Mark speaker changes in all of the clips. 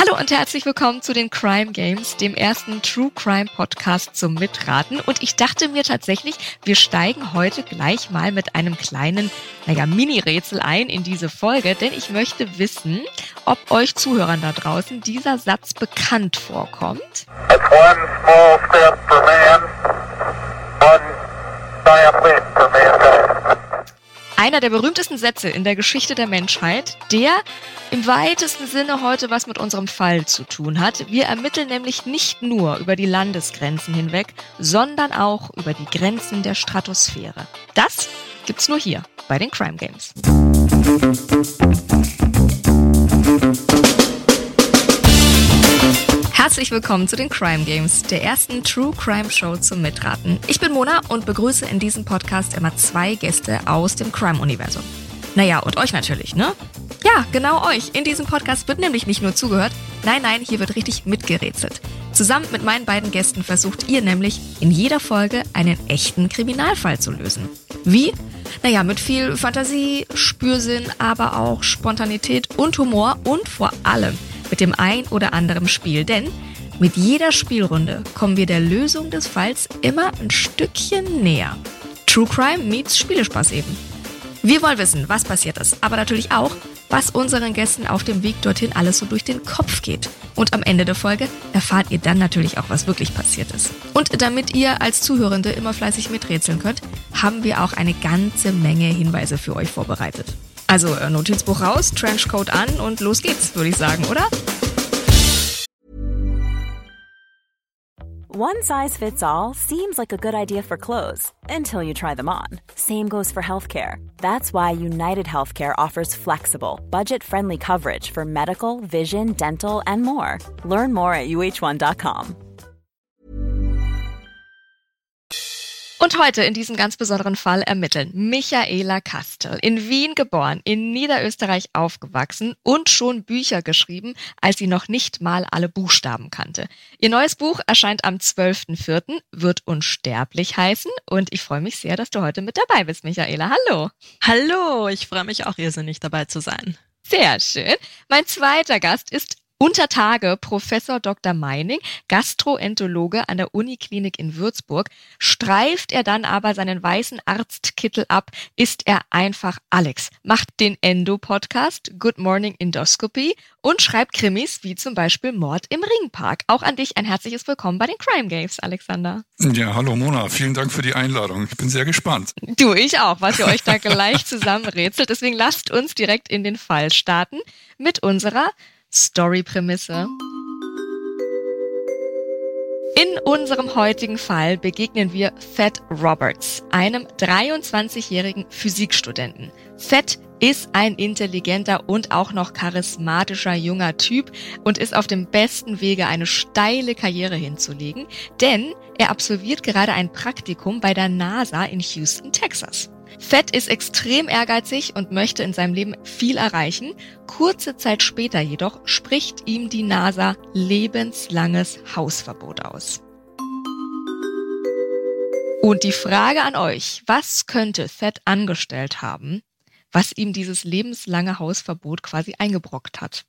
Speaker 1: Hallo und herzlich willkommen zu den Crime Games, dem ersten True Crime Podcast zum Mitraten. Und ich dachte mir tatsächlich, wir steigen heute gleich mal mit einem kleinen, naja, Mini-Rätsel ein in diese Folge, denn ich möchte wissen, ob euch Zuhörern da draußen dieser Satz bekannt vorkommt. It's one small step for man, einer der berühmtesten Sätze in der Geschichte der Menschheit, der im weitesten Sinne heute was mit unserem Fall zu tun hat. Wir ermitteln nämlich nicht nur über die Landesgrenzen hinweg, sondern auch über die Grenzen der Stratosphäre. Das gibt's nur hier bei den Crime Games. Herzlich willkommen zu den Crime Games, der ersten True Crime Show zum Mitraten. Ich bin Mona und begrüße in diesem Podcast immer zwei Gäste aus dem Crime-Universum. Naja, und euch natürlich, ne? Ja, genau euch. In diesem Podcast wird nämlich nicht nur zugehört, nein, nein, hier wird richtig mitgerätselt. Zusammen mit meinen beiden Gästen versucht ihr nämlich in jeder Folge einen echten Kriminalfall zu lösen. Wie? Naja, mit viel Fantasie, Spürsinn, aber auch Spontanität und Humor und vor allem mit dem ein oder anderen Spiel, denn mit jeder Spielrunde kommen wir der Lösung des Falls immer ein Stückchen näher. True Crime meets Spielespaß eben. Wir wollen wissen, was passiert ist, aber natürlich auch, was unseren Gästen auf dem Weg dorthin alles so durch den Kopf geht. Und am Ende der Folge erfahrt ihr dann natürlich auch, was wirklich passiert ist. Und damit ihr als Zuhörende immer fleißig miträtseln könnt, haben wir auch eine ganze Menge Hinweise für euch vorbereitet. Also äh, Notizbuch raus, Trenchcoat an und los geht's, würde ich sagen, oder?
Speaker 2: One size fits all seems like a good idea for clothes until you try them on. Same goes for healthcare. That's why United Healthcare offers flexible, budget-friendly coverage for medical, vision, dental, and more. Learn more at uh1.com.
Speaker 1: Und heute in diesem ganz besonderen Fall ermitteln Michaela Kastel, in Wien geboren, in Niederösterreich aufgewachsen und schon Bücher geschrieben, als sie noch nicht mal alle Buchstaben kannte. Ihr neues Buch erscheint am 12.04., wird unsterblich heißen und ich freue mich sehr, dass du heute mit dabei bist, Michaela. Hallo.
Speaker 3: Hallo, ich freue mich auch irrsinnig dabei zu sein.
Speaker 1: Sehr schön. Mein zweiter Gast ist unter Tage Professor Dr. Meining, Gastroenterologe an der Uniklinik in Würzburg, streift er dann aber seinen weißen Arztkittel ab, ist er einfach Alex, macht den Endo-Podcast Good Morning Endoscopy und schreibt Krimis wie zum Beispiel Mord im Ringpark. Auch an dich ein herzliches Willkommen bei den Crime Games, Alexander.
Speaker 4: Ja, hallo Mona, vielen Dank für die Einladung. Ich bin sehr gespannt.
Speaker 1: Du, ich auch, was ihr euch da gleich zusammenrätselt. Deswegen lasst uns direkt in den Fall starten mit unserer Story-Prämisse. In unserem heutigen Fall begegnen wir Fett Roberts, einem 23-jährigen Physikstudenten. Fett ist ein intelligenter und auch noch charismatischer junger Typ und ist auf dem besten Wege, eine steile Karriere hinzulegen, denn er absolviert gerade ein Praktikum bei der NASA in Houston, Texas. Fett ist extrem ehrgeizig und möchte in seinem Leben viel erreichen. Kurze Zeit später jedoch spricht ihm die NASA lebenslanges Hausverbot aus. Und die Frage an euch, was könnte Fett angestellt haben, was ihm dieses lebenslange Hausverbot quasi eingebrockt hat.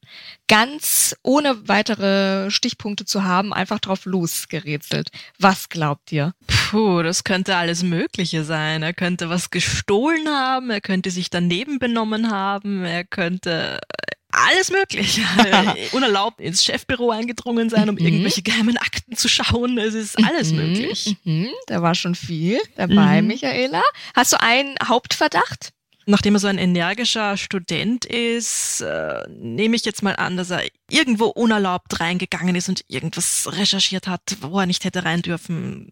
Speaker 1: Ganz ohne weitere Stichpunkte zu haben, einfach drauf losgerätselt. Was glaubt ihr?
Speaker 3: Puh, das könnte alles Mögliche sein. Er könnte was gestohlen haben, er könnte sich daneben benommen haben, er könnte äh, alles mögliche. Unerlaubt ins Chefbüro eingedrungen sein, um mhm. irgendwelche geheimen Akten zu schauen. Es ist alles mhm. möglich.
Speaker 1: Mhm. Da war schon viel dabei, mhm. Michaela. Hast du einen Hauptverdacht?
Speaker 3: Nachdem er so ein energischer Student ist, äh, nehme ich jetzt mal an, dass er irgendwo unerlaubt reingegangen ist und irgendwas recherchiert hat, wo er nicht hätte rein dürfen.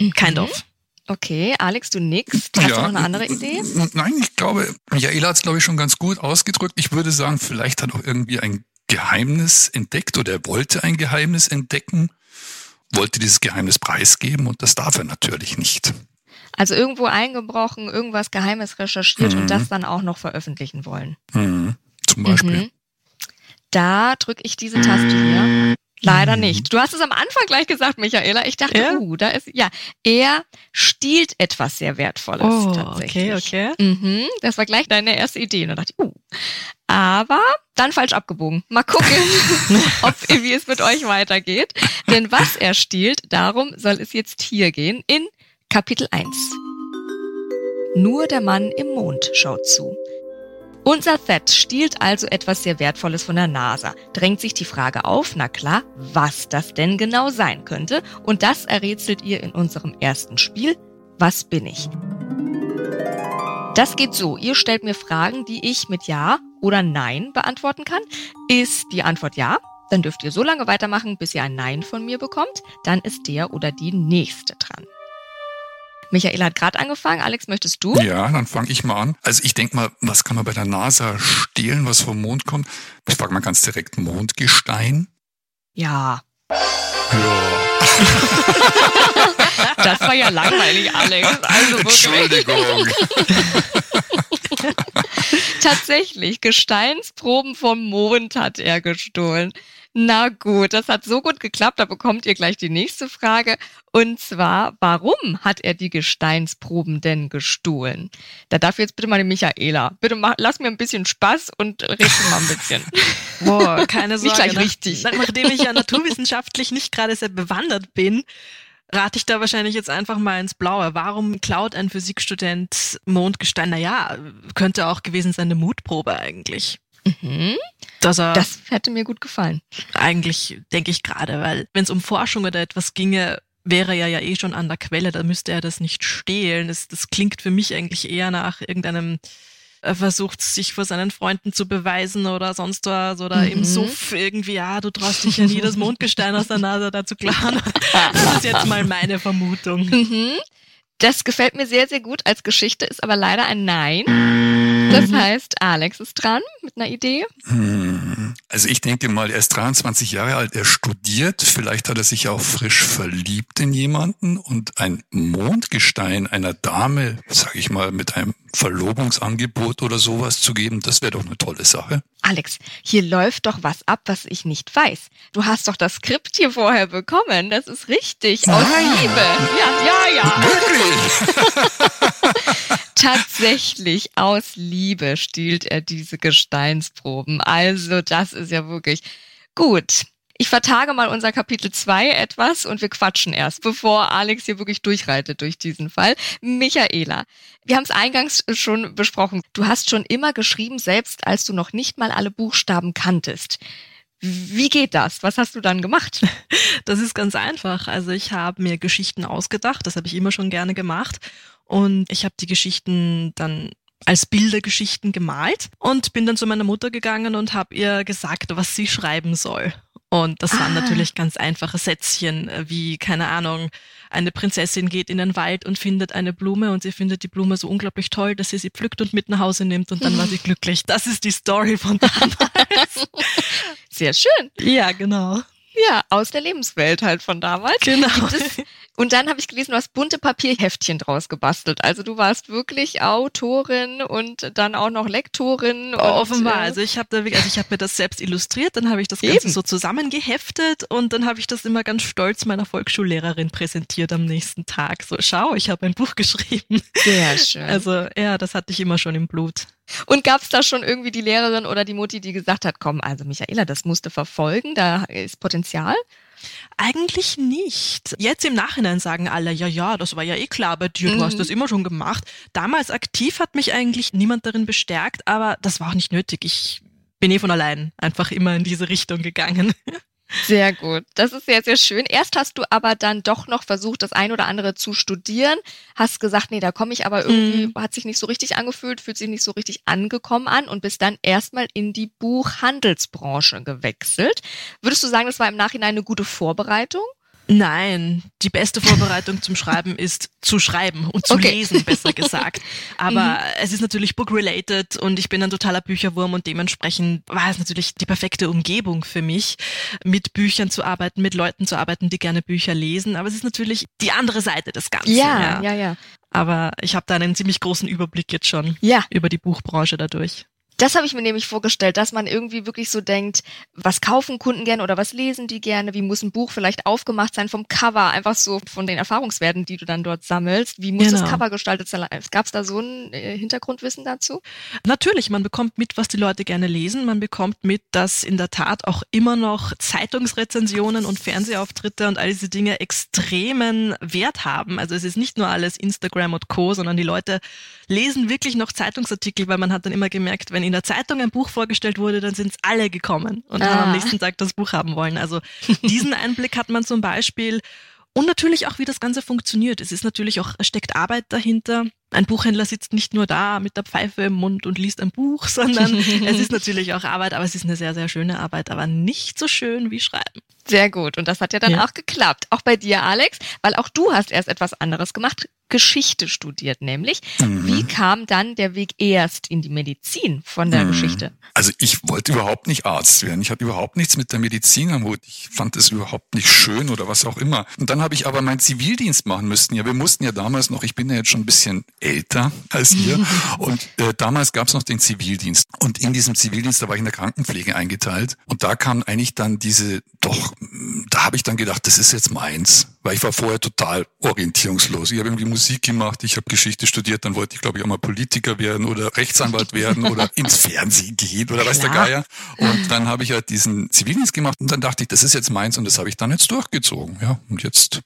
Speaker 3: Mhm. Kind of.
Speaker 1: Okay, Alex, du nix. Hast ja, du noch eine andere Idee?
Speaker 4: Nein, ich glaube, Michaela hat es, glaube ich, schon ganz gut ausgedrückt. Ich würde sagen, vielleicht hat er auch irgendwie ein Geheimnis entdeckt oder er wollte ein Geheimnis entdecken, wollte dieses Geheimnis preisgeben und das darf er natürlich nicht.
Speaker 1: Also irgendwo eingebrochen, irgendwas Geheimes recherchiert mhm. und das dann auch noch veröffentlichen wollen.
Speaker 4: Mhm. Zum Beispiel. Mhm.
Speaker 1: Da drücke ich diese Taste hier. Leider nicht. Du hast es am Anfang gleich gesagt, Michaela. Ich dachte,
Speaker 3: Ja?
Speaker 1: uh, da ist, ja, er stiehlt etwas sehr Wertvolles
Speaker 3: Oh,
Speaker 1: tatsächlich.
Speaker 3: okay, okay.
Speaker 1: Mhm, das war gleich deine erste Idee. Und da dachte ich, uh. Aber dann falsch abgebogen. Mal gucken, ob, wie es mit euch weitergeht. Denn was er stiehlt, darum soll es jetzt hier gehen in Kapitel 1. Nur der Mann im Mond schaut zu. Unser Thet stiehlt also etwas sehr Wertvolles von der NASA. Drängt sich die Frage auf, na klar, was das denn genau sein könnte. Und das errätselt ihr in unserem ersten Spiel. Was bin ich? Das geht so. Ihr stellt mir Fragen, die ich mit Ja oder Nein beantworten kann. Ist die Antwort Ja, dann dürft ihr so lange weitermachen, bis ihr ein Nein von mir bekommt. Dann ist der oder die Nächste dran. Michaela hat gerade angefangen. Alex, möchtest du?
Speaker 4: Ja, dann fange ich mal an. Also ich denke mal, was kann man bei der NASA stehlen, was vom Mond kommt? Ich frage mal ganz direkt, Mondgestein?
Speaker 1: Ja.
Speaker 4: Ja,
Speaker 1: Das war ja langweilig, Alex. Also.
Speaker 4: Entschuldigung.
Speaker 1: Tatsächlich, Gesteinsproben vom Mond hat er gestohlen. Na gut, das hat so gut geklappt, da bekommt ihr gleich die nächste Frage. Und zwar, warum hat er die Gesteinsproben denn gestohlen? Da darf jetzt bitte mal die Michaela. Bitte mach, lass mir ein bisschen Spaß und red mal ein bisschen.
Speaker 3: Boah, keine Sorge.
Speaker 1: Nicht gleich
Speaker 3: Nach-
Speaker 1: richtig.
Speaker 3: Nachdem ich ja naturwissenschaftlich nicht gerade sehr bewandert bin, rate ich da wahrscheinlich jetzt einfach mal ins Blaue. Warum klaut ein Physikstudent Mondgestein? Naja, könnte auch gewesen sein eine Mutprobe eigentlich.
Speaker 1: Mhm,
Speaker 3: Dass er
Speaker 1: das hätte mir gut gefallen.
Speaker 3: eigentlich, denke ich gerade, weil wenn es um Forschung oder etwas ginge, wäre er ja eh schon an der Quelle, da müsste er das nicht stehlen. Das, das klingt für mich eigentlich eher nach irgendeinem er versucht sich vor seinen Freunden zu beweisen oder sonst was oder
Speaker 1: Mhm.
Speaker 3: im Suff irgendwie, ja, du traust dich ja nie, das Mondgestein aus der Nase da zu klauen. Das ist jetzt mal meine Vermutung.
Speaker 1: Mhm. Das gefällt mir sehr, sehr gut als Geschichte, ist aber leider ein Nein. Das heißt, Alex ist dran mit einer Idee.
Speaker 4: Hm, Also ich denke mal, er ist 23 Jahre alt, er studiert, vielleicht hat er sich auch frisch verliebt in jemanden und ein Mondgestein einer Dame, sage ich mal, mit einem Verlobungsangebot oder sowas zu geben, das wäre doch eine tolle Sache.
Speaker 1: Alex, hier läuft doch was ab, was ich nicht weiß. Du hast doch das Skript hier vorher bekommen. Das ist richtig. Aus. Liebe. Ja, ja, ja.
Speaker 4: Wirklich?
Speaker 1: Tatsächlich aus Liebe stiehlt er diese Gesteinsproben. Also, das ist ja wirklich gut. Ich vertage mal unser Kapitel 2 etwas und wir quatschen erst, bevor Alex hier wirklich durchreitet durch diesen Fall. Michaela, wir haben es eingangs schon besprochen. Du hast schon immer geschrieben, selbst als du noch nicht mal alle Buchstaben kanntest. Wie geht das? Was hast du dann gemacht?
Speaker 3: Das ist ganz einfach. Also ich habe mir Geschichten ausgedacht, das habe ich immer schon gerne gemacht. Und ich habe die Geschichten dann als Bildergeschichten gemalt und bin dann zu meiner Mutter gegangen und habe ihr gesagt, was sie schreiben soll. Und das waren
Speaker 1: Ah.
Speaker 3: natürlich ganz einfache Sätzchen, äh, wie, keine Ahnung, eine Prinzessin geht in den Wald und findet eine Blume und sie findet die Blume so unglaublich toll, dass sie sie pflückt und mit nach Hause nimmt und dann war sie glücklich. Das ist die Story von damals.
Speaker 1: Sehr schön.
Speaker 3: ja, genau.
Speaker 1: Ja, aus der Lebenswelt halt von damals.
Speaker 3: Genau.
Speaker 1: Es, und dann habe ich gelesen, du hast bunte Papierheftchen draus gebastelt. Also du warst wirklich Autorin und dann auch noch Lektorin. Und,
Speaker 3: Offenbar.
Speaker 1: äh,
Speaker 3: Also ich habe da, also ich habe mir das selbst illustriert, dann habe ich das Ganze
Speaker 1: Eben.
Speaker 3: so zusammengeheftet und dann habe ich das immer ganz stolz meiner Volksschullehrerin präsentiert am nächsten Tag. So, schau, ich habe ein Buch geschrieben.
Speaker 1: Sehr schön.
Speaker 3: Also ja, das hatte ich immer schon im Blut.
Speaker 1: Und gab es da schon irgendwie die Lehrerin oder die Mutti, die gesagt hat, komm, also Michaela, das musst du verfolgen, da ist Potenzial?
Speaker 3: Eigentlich nicht. Jetzt im Nachhinein sagen alle, ja, ja, das war ja eh klar bei dir, du hast
Speaker 1: Mhm.
Speaker 3: das immer schon gemacht. Damals aktiv hat mich eigentlich niemand darin bestärkt, aber das war auch nicht nötig. Ich bin eh von allein einfach immer in diese Richtung gegangen.
Speaker 1: Sehr gut. Das ist sehr, sehr schön. Erst hast du aber dann doch noch versucht, das ein oder andere zu studieren. Hast gesagt, nee, da komme ich aber irgendwie, hat sich nicht so richtig angefühlt, fühlt sich nicht so richtig angekommen an und bist dann erstmal in die Buchhandelsbranche gewechselt. Würdest du sagen, das war im Nachhinein eine gute Vorbereitung?
Speaker 3: Nein, die beste Vorbereitung zum Schreiben ist zu schreiben und zu
Speaker 1: Okay.
Speaker 3: lesen, besser gesagt. Aber es ist natürlich book-related und ich bin ein totaler Bücherwurm und dementsprechend war es natürlich die perfekte Umgebung für mich, mit Büchern zu arbeiten, mit Leuten zu arbeiten, die gerne Bücher lesen. Aber es ist natürlich die andere Seite des Ganzen.
Speaker 1: ja, ja.
Speaker 3: Aber ich habe da einen ziemlich großen Überblick jetzt schon
Speaker 1: Ja,
Speaker 3: über die Buchbranche dadurch.
Speaker 1: Das habe ich mir nämlich vorgestellt, dass man irgendwie wirklich so denkt, was kaufen Kunden gerne oder was lesen die gerne? Wie muss ein Buch vielleicht aufgemacht sein vom Cover? Einfach so von den Erfahrungswerten, die du dann dort sammelst. Wie muss genau. das Cover gestaltet sein? Gab es da so ein äh, Hintergrundwissen dazu?
Speaker 3: Natürlich, man bekommt mit, was die Leute gerne lesen. Man bekommt mit, dass in der Tat auch immer noch Zeitungsrezensionen und Fernsehauftritte und all diese Dinge extremen Wert haben. Also es ist nicht nur alles Instagram und Co., sondern die Leute lesen wirklich noch Zeitungsartikel, weil man hat dann immer gemerkt, wenn in der Zeitung ein Buch vorgestellt wurde, dann sind es alle gekommen und ah. haben am nächsten Tag das Buch haben wollen. Also diesen Einblick hat man zum Beispiel. Und natürlich auch, wie das Ganze funktioniert. Es ist natürlich auch, steckt Arbeit dahinter. Ein Buchhändler sitzt nicht nur da mit der Pfeife im Mund und liest ein Buch, sondern es ist natürlich auch Arbeit, aber es ist eine sehr, sehr schöne Arbeit, aber nicht so schön wie Schreiben.
Speaker 1: Sehr gut. Und das hat ja dann ja. auch geklappt. Auch bei dir, Alex, weil auch du hast erst etwas anderes gemacht. Geschichte studiert, nämlich. Mhm. Wie kam dann der Weg erst in die Medizin von der mhm. Geschichte?
Speaker 4: Also ich wollte überhaupt nicht Arzt werden. Ich hatte überhaupt nichts mit der Medizin am Hut. Ich fand es überhaupt nicht schön oder was auch immer. Und dann habe ich aber meinen Zivildienst machen müssen. Ja, wir mussten ja damals noch, ich bin ja jetzt schon ein bisschen älter als ihr. und äh, damals gab es noch den Zivildienst. Und in diesem Zivildienst, da war ich in der Krankenpflege eingeteilt. Und da kam eigentlich dann diese, doch, da habe ich dann gedacht, das ist jetzt meins. Weil ich war vorher total orientierungslos. Ich habe irgendwie Musik gemacht, ich habe Geschichte studiert, dann wollte ich, glaube ich, auch mal Politiker werden oder Rechtsanwalt werden oder ins Fernsehen gehen oder weiß der Geier. Und dann habe ich halt diesen Zivildienst gemacht und dann dachte ich, das ist jetzt meins und das habe ich dann jetzt durchgezogen. Ja, und jetzt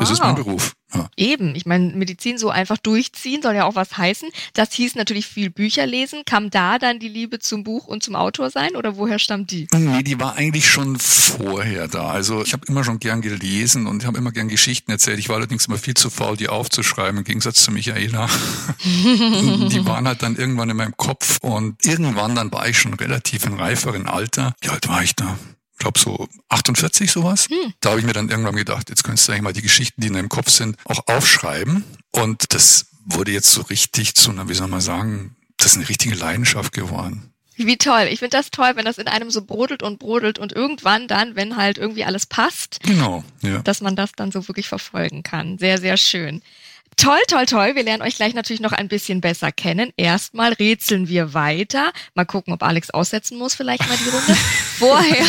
Speaker 4: das wow. ist mein Beruf. Ja.
Speaker 1: Eben, ich meine, Medizin so einfach durchziehen soll ja auch was heißen. Das hieß natürlich viel Bücher lesen. Kam da dann die Liebe zum Buch und zum Autor sein oder woher stammt die?
Speaker 4: Nee, die war eigentlich schon vorher da. Also ich habe immer schon gern gelesen und habe immer gern Geschichten erzählt. Ich war allerdings immer viel zu faul, die aufzuschreiben, im Gegensatz zu Michaela. die waren halt dann irgendwann in meinem Kopf und irgendwann dann war ich schon relativ in reiferen Alter. Wie alt war ich da? Ich glaube so 48 sowas. Hm. Da habe ich mir dann irgendwann gedacht, jetzt könntest du eigentlich mal die Geschichten, die in deinem Kopf sind, auch aufschreiben. Und das wurde jetzt so richtig zu einer, wie soll man sagen, das ist eine richtige Leidenschaft geworden.
Speaker 1: Wie toll. Ich finde das toll, wenn das in einem so brodelt und brodelt und irgendwann dann, wenn halt irgendwie alles passt,
Speaker 4: genau, ja.
Speaker 1: dass man das dann so wirklich verfolgen kann. Sehr, sehr schön. Toll, toll, toll. Wir lernen euch gleich natürlich noch ein bisschen besser kennen. Erstmal rätseln wir weiter. Mal gucken, ob Alex aussetzen muss, vielleicht mal die Runde. Vorher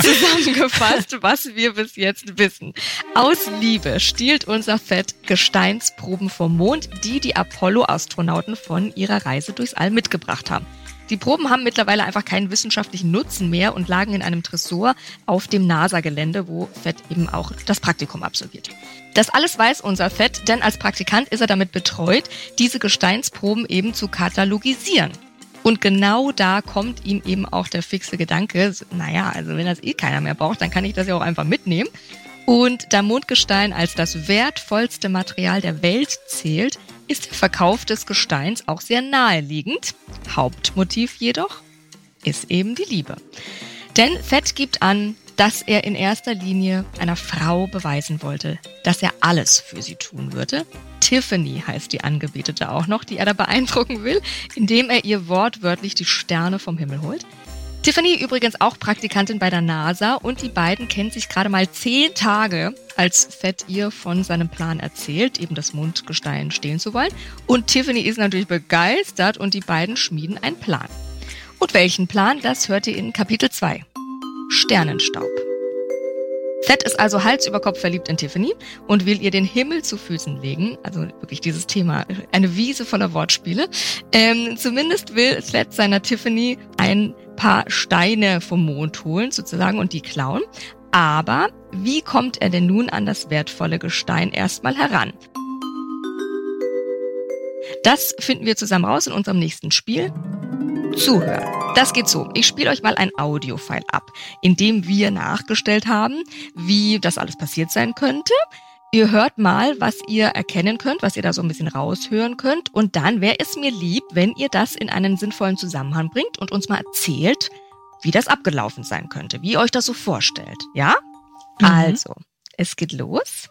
Speaker 1: zusammengefasst, was wir bis jetzt wissen. Aus Liebe stiehlt unser Fett Gesteinsproben vom Mond, die die Apollo-Astronauten von ihrer Reise durchs All mitgebracht haben. Die Proben haben mittlerweile einfach keinen wissenschaftlichen Nutzen mehr und lagen in einem Tresor auf dem NASA-Gelände, wo Fett eben auch das Praktikum absolviert. Das alles weiß unser Fett, denn als Praktikant ist er damit betreut, diese Gesteinsproben eben zu katalogisieren. Und genau da kommt ihm eben auch der fixe Gedanke, naja, also wenn das eh keiner mehr braucht, dann kann ich das ja auch einfach mitnehmen. Und da Mondgestein als das wertvollste Material der Welt zählt, ist der Verkauf des Gesteins auch sehr naheliegend. Hauptmotiv jedoch ist eben die Liebe. Denn Fett gibt an, dass er in erster Linie einer Frau beweisen wollte, dass er alles für sie tun würde. Tiffany heißt die Angebetete auch noch, die er da beeindrucken will, indem er ihr wortwörtlich die Sterne vom Himmel holt. Tiffany übrigens auch Praktikantin bei der NASA und die beiden kennen sich gerade mal zehn Tage, als Fett ihr von seinem Plan erzählt, eben das Mondgestein stehlen zu wollen. Und Tiffany ist natürlich begeistert und die beiden schmieden einen Plan. Und welchen Plan, das hört ihr in Kapitel 2. Sternenstaub. Fett ist also Hals über Kopf verliebt in Tiffany und will ihr den Himmel zu Füßen legen. Also wirklich dieses Thema, eine Wiese voller Wortspiele. Ähm, zumindest will Fett seiner Tiffany ein paar Steine vom Mond holen sozusagen und die klauen. Aber wie kommt er denn nun an das wertvolle Gestein erstmal heran? Das finden wir zusammen raus in unserem nächsten Spiel. Zuhören. Das geht so. Ich spiele euch mal ein Audiofile ab, in dem wir nachgestellt haben, wie das alles passiert sein könnte. Ihr hört mal, was ihr erkennen könnt, was ihr da so ein bisschen raushören könnt. Und dann wäre es mir lieb, wenn ihr das in einen sinnvollen Zusammenhang bringt und uns mal erzählt, wie das abgelaufen sein könnte, wie ihr euch das so vorstellt. Ja? Mhm. Also, es geht los.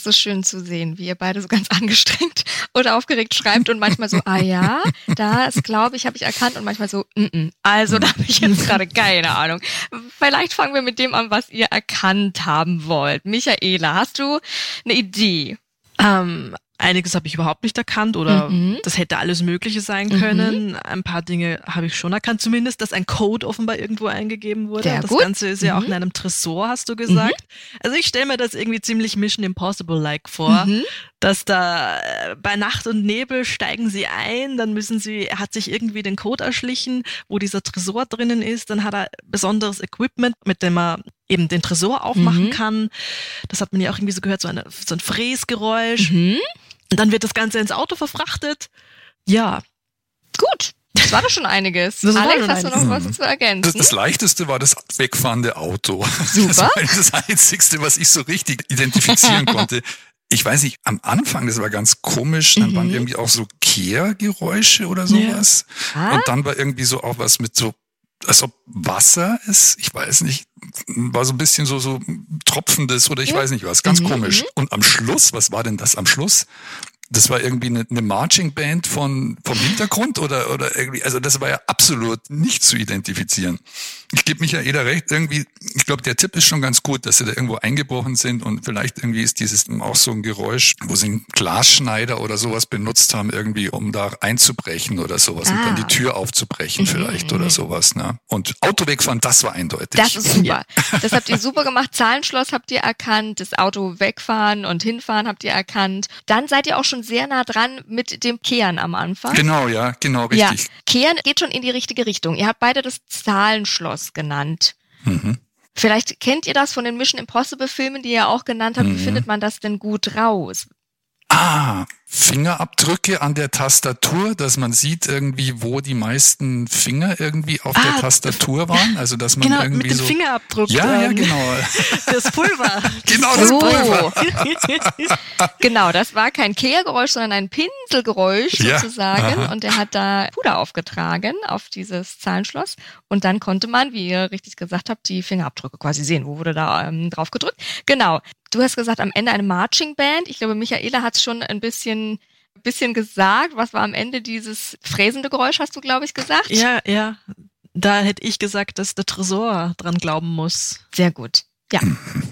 Speaker 1: Ist so schön zu sehen, wie ihr beide so ganz angestrengt oder aufgeregt schreibt und manchmal so, ah ja, das glaube ich, habe ich erkannt und manchmal so, mm -mm. also da habe ich jetzt gerade keine Ahnung. Vielleicht fangen wir mit dem an, was ihr erkannt haben wollt. Michaela, hast du eine Idee?
Speaker 3: Ähm, Einiges habe ich überhaupt nicht erkannt oder mhm. das hätte alles Mögliche sein mhm. können. Mhm. Ein paar Dinge habe ich schon erkannt, zumindest, dass ein Code offenbar irgendwo eingegeben wurde. Sehr das gut. Ganze ist mhm. ja auch mhm. in einem Tresor, hast du gesagt. Mhm. Also ich stelle mir das irgendwie ziemlich Mission Impossible-like vor, dass da äh, bei Nacht und Nebel steigen sie ein, dann müssen sie, er hat sich irgendwie den Code erschlichen, wo dieser Tresor drinnen ist, dann hat er besonderes Equipment, mit dem er eben den Tresor aufmachen kann. Das hat man ja auch irgendwie so gehört, so, eine, so ein Fräsgeräusch. Und dann wird das Ganze ins Auto verfrachtet. Ja.
Speaker 1: Gut. Das war doch schon einiges. Das Alex, hast einiges. du noch was zu ergänzen?
Speaker 4: Das, das, leichteste war das wegfahrende Auto. Super. Das war das Einzigste, was ich so richtig identifizieren konnte. Ich weiß nicht, am Anfang, das war ganz komisch, dann mhm. waren irgendwie auch so Kehrgeräusche oder sowas. Ja. Und dann war irgendwie so auch was mit so als ob Wasser ist, ich weiß nicht, war so ein bisschen so, so tropfendes oder ich ja. weiß nicht was, ganz mhm. komisch. Mhm. Und am Schluss, was war denn das am Schluss? Das war irgendwie eine, eine Marching Band von, vom Hintergrund oder, oder irgendwie, also das war ja absolut nicht zu identifizieren. Ich gebe Michaela recht, irgendwie, ich glaube, der Tipp ist schon ganz gut, dass sie da irgendwo eingebrochen sind und vielleicht irgendwie ist dieses auch so ein Geräusch, wo sie einen Glasschneider oder sowas benutzt haben, irgendwie, um da einzubrechen oder sowas ah. und dann die ah. Tür aufzubrechen mhm. vielleicht oder sowas. Ne? Und Auto wegfahren, das war eindeutig.
Speaker 1: Das ist super. Das habt ihr super gemacht. Zahlenschloss habt ihr erkannt, das Auto wegfahren und hinfahren habt ihr erkannt. Dann seid ihr auch schon schon sehr nah dran mit dem Kehren am Anfang.
Speaker 4: Genau, ja, genau, richtig.
Speaker 1: Ja, Kehren geht schon in die richtige Richtung. Ihr habt beide das Zahlenschloss genannt. Mhm. Vielleicht kennt ihr das von den Mission Impossible Filmen, die ihr auch genannt habt. Mhm. Wie findet man das denn gut raus?
Speaker 4: Ah, Fingerabdrücke an der Tastatur, dass man sieht irgendwie, wo die meisten Finger irgendwie auf ah, der Tastatur waren. Also dass man
Speaker 3: genau,
Speaker 4: irgendwie
Speaker 3: mit dem
Speaker 4: so.
Speaker 3: Fingerabdruck.
Speaker 4: Ja, ja, genau.
Speaker 3: Das Pulver.
Speaker 4: genau, das oh. Pulver.
Speaker 1: genau, das war kein Kehrgeräusch, sondern ein Pinselgeräusch sozusagen. Ja, und er hat da Puder aufgetragen auf dieses Zahlenschloss. Und dann konnte man, wie ihr richtig gesagt habt, die Fingerabdrücke quasi sehen. Wo wurde da ähm, drauf gedrückt? Genau. Du hast gesagt, am Ende eine Marching Band. Ich glaube, Michaela hat es schon ein bisschen bisschen gesagt. Was war am Ende dieses fräsende Geräusch, hast du, glaube ich, gesagt?
Speaker 3: Ja, ja. Da hätte ich gesagt, dass der Tresor dran glauben muss.
Speaker 1: Sehr gut. Ja.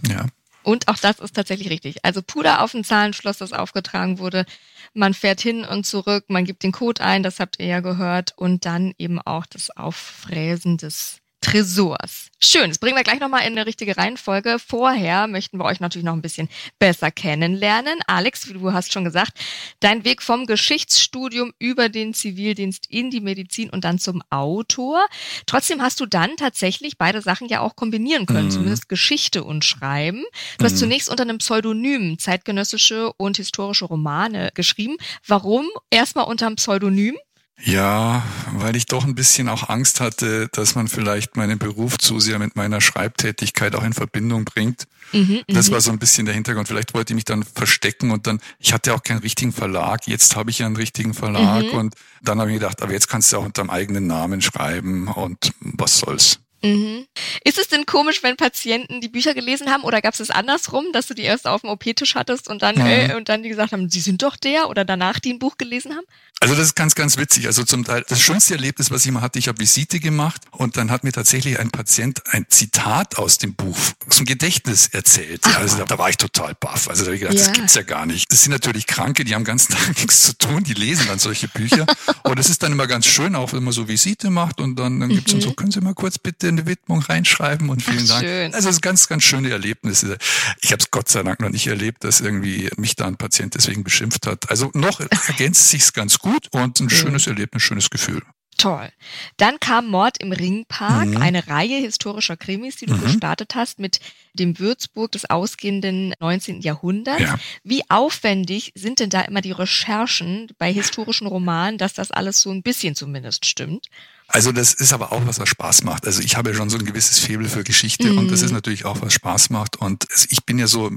Speaker 4: Ja.
Speaker 1: Und auch das ist tatsächlich richtig. Also Puder auf ein Zahlenschloss, das aufgetragen wurde. Man fährt hin und zurück, man gibt den Code ein, das habt ihr ja gehört. Und dann eben auch das Auffräsen des Tresors. Schön, das bringen wir gleich nochmal in eine richtige Reihenfolge. Vorher möchten wir euch natürlich noch ein bisschen besser kennenlernen. Alex, wie du hast schon gesagt, dein Weg vom Geschichtsstudium über den Zivildienst in die Medizin und dann zum Autor. Trotzdem hast du dann tatsächlich beide Sachen ja auch kombinieren können, mhm. zumindest Geschichte und Schreiben. Du hast mhm. zunächst unter einem Pseudonym zeitgenössische und historische Romane geschrieben. Warum erstmal unter einem Pseudonym?
Speaker 4: Ja, weil ich doch ein bisschen auch Angst hatte, dass man vielleicht meinen Beruf zu sehr mit meiner Schreibtätigkeit auch in Verbindung bringt. Mhm, das mhm. war so ein bisschen der Hintergrund. Vielleicht wollte ich mich dann verstecken und dann, ich hatte auch keinen richtigen Verlag. Jetzt habe ich ja einen richtigen Verlag mhm. und dann habe ich gedacht, aber jetzt kannst du auch unter dem eigenen Namen schreiben und was soll's.
Speaker 1: Mhm. Ist es denn komisch, wenn Patienten die Bücher gelesen haben oder gab es es andersrum, dass du die erst auf dem OP-Tisch hattest und dann mhm. äh, und dann die gesagt haben, sie sind doch der oder danach die ein Buch gelesen haben?
Speaker 4: Also das ist ganz, ganz witzig. Also zum Teil das schönste Erlebnis, was ich mal hatte, ich habe Visite gemacht und dann hat mir tatsächlich ein Patient ein Zitat aus dem Buch, aus dem Gedächtnis erzählt. Ach, also da, da, war ich total baff. Also da habe ich gedacht, ja. das gibt's ja gar nicht. Das sind natürlich Kranke, die haben ganz Tag nichts zu tun, die lesen dann solche Bücher. und es ist dann immer ganz schön, auch wenn man so Visite macht und dann, dann gibt's mhm. dann so, können Sie mal kurz bitte eine Widmung reinschreiben und vielen Ach, Dank. Schön. Also es ist ganz, ganz schöne Erlebnisse. Ich habe es Gott sei Dank noch nicht erlebt, dass irgendwie mich da ein Patient deswegen beschimpft hat. Also noch ergänzt sich's ganz gut und ein schönes Erlebnis, schönes Gefühl.
Speaker 1: Toll. Dann kam Mord im Ringpark, mhm. eine Reihe historischer Krimis, die du mhm. gestartet hast mit dem Würzburg des ausgehenden 19. Jahrhunderts. Ja. Wie aufwendig sind denn da immer die Recherchen bei historischen Romanen, dass das alles so ein bisschen zumindest stimmt?
Speaker 4: Also das ist aber auch was, was Spaß macht. Also ich habe ja schon so ein gewisses Febel für Geschichte mhm. und das ist mhm. natürlich auch was Spaß macht. Und ich bin ja so